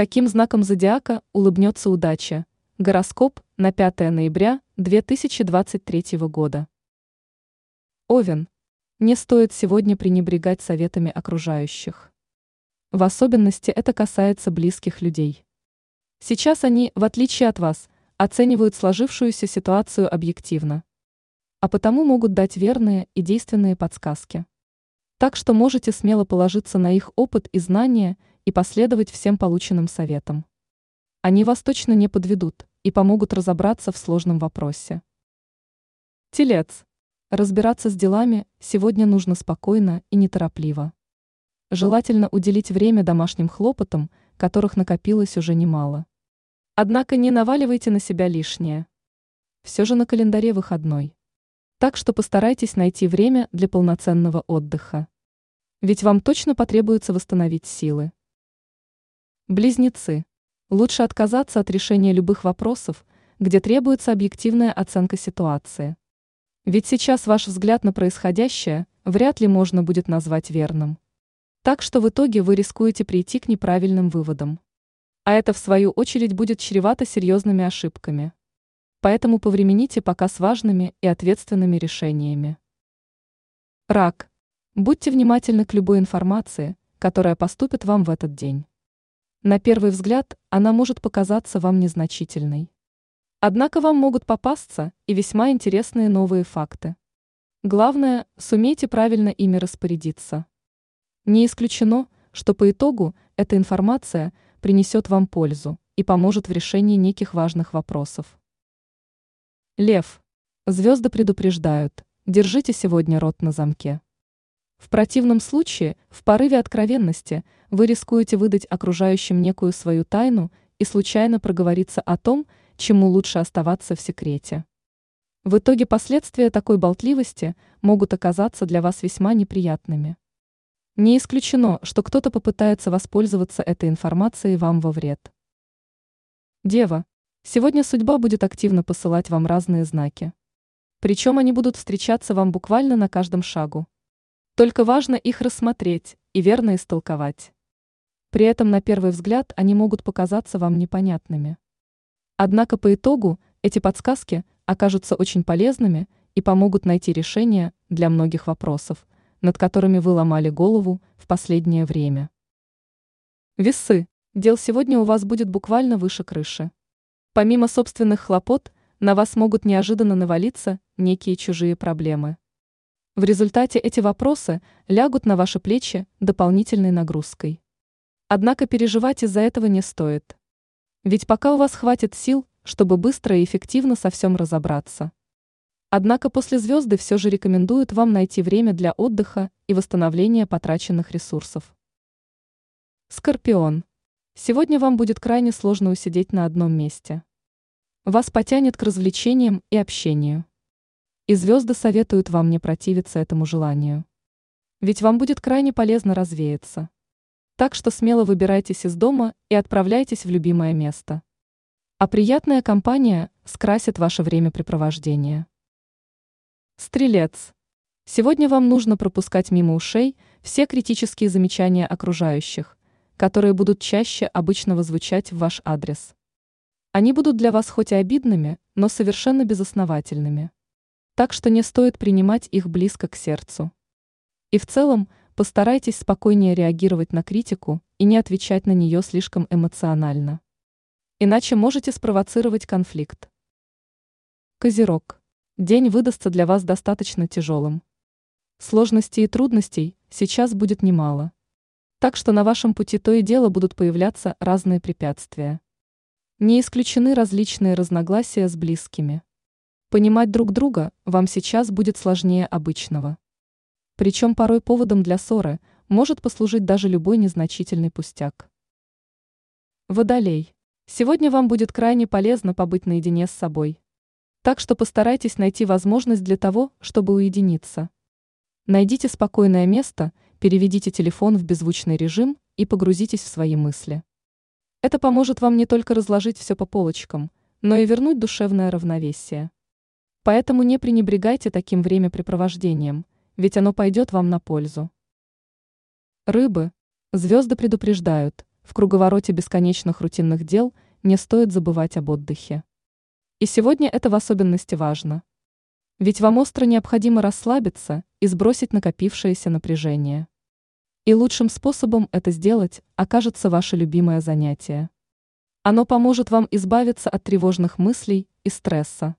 Каким знаком зодиака улыбнется удача? Гороскоп на 5 ноября 2023 года. Овен. Не стоит сегодня пренебрегать советами окружающих. В особенности это касается близких людей. Сейчас они, в отличие от вас, оценивают сложившуюся ситуацию объективно. А потому могут дать верные и действенные подсказки. Так что можете смело положиться на их опыт и знания и последовать всем полученным советам. Они вас точно не подведут и помогут разобраться в сложном вопросе. Телец. Разбираться с делами сегодня нужно спокойно и неторопливо. Желательно уделить время домашним хлопотам, которых накопилось уже немало. Однако не наваливайте на себя лишнее. Все же на календаре выходной. Так что постарайтесь найти время для полноценного отдыха. Ведь вам точно потребуется восстановить силы. Близнецы. Лучше отказаться от решения любых вопросов, где требуется объективная оценка ситуации. Ведь сейчас ваш взгляд на происходящее вряд ли можно будет назвать верным. Так что в итоге вы рискуете прийти к неправильным выводам. А это в свою очередь будет чревато серьезными ошибками. Поэтому повремените пока с важными и ответственными решениями. Рак. Будьте внимательны к любой информации, которая поступит вам в этот день. На первый взгляд она может показаться вам незначительной. Однако вам могут попасться и весьма интересные новые факты. Главное, сумейте правильно ими распорядиться. Не исключено, что по итогу эта информация принесет вам пользу и поможет в решении неких важных вопросов. Лев. Звезды предупреждают, держите сегодня рот на замке. В противном случае, в порыве откровенности, вы рискуете выдать окружающим некую свою тайну и случайно проговориться о том, чему лучше оставаться в секрете. В итоге последствия такой болтливости могут оказаться для вас весьма неприятными. Не исключено, что кто-то попытается воспользоваться этой информацией вам во вред. Дева, сегодня судьба будет активно посылать вам разные знаки. Причем они будут встречаться вам буквально на каждом шагу. Только важно их рассмотреть и верно истолковать. При этом на первый взгляд они могут показаться вам непонятными. Однако по итогу эти подсказки окажутся очень полезными и помогут найти решение для многих вопросов, над которыми вы ломали голову в последнее время. Весы. Дел сегодня у вас будет буквально выше крыши. Помимо собственных хлопот, на вас могут неожиданно навалиться некие чужие проблемы. В результате эти вопросы лягут на ваши плечи дополнительной нагрузкой. Однако переживать из-за этого не стоит. Ведь пока у вас хватит сил, чтобы быстро и эффективно со всем разобраться. Однако после звезды все же рекомендуют вам найти время для отдыха и восстановления потраченных ресурсов. Скорпион. Сегодня вам будет крайне сложно усидеть на одном месте. Вас потянет к развлечениям и общению. И звезды советуют вам не противиться этому желанию. Ведь вам будет крайне полезно развеяться. Так что смело выбирайтесь из дома и отправляйтесь в любимое место. А приятная компания скрасит ваше времяпрепровождение. Стрелец. Сегодня вам нужно пропускать мимо ушей все критические замечания окружающих, которые будут чаще обычного звучать в ваш адрес. Они будут для вас хоть и обидными, но совершенно безосновательными так что не стоит принимать их близко к сердцу. И в целом, постарайтесь спокойнее реагировать на критику и не отвечать на нее слишком эмоционально. Иначе можете спровоцировать конфликт. Козерог. День выдастся для вас достаточно тяжелым. Сложностей и трудностей сейчас будет немало. Так что на вашем пути то и дело будут появляться разные препятствия. Не исключены различные разногласия с близкими. Понимать друг друга вам сейчас будет сложнее обычного. Причем порой поводом для ссоры может послужить даже любой незначительный пустяк. Водолей. Сегодня вам будет крайне полезно побыть наедине с собой. Так что постарайтесь найти возможность для того, чтобы уединиться. Найдите спокойное место, переведите телефон в беззвучный режим и погрузитесь в свои мысли. Это поможет вам не только разложить все по полочкам, но и вернуть душевное равновесие. Поэтому не пренебрегайте таким времяпрепровождением, ведь оно пойдет вам на пользу. Рыбы. Звезды предупреждают, в круговороте бесконечных рутинных дел не стоит забывать об отдыхе. И сегодня это в особенности важно. Ведь вам остро необходимо расслабиться и сбросить накопившееся напряжение. И лучшим способом это сделать окажется ваше любимое занятие. Оно поможет вам избавиться от тревожных мыслей и стресса.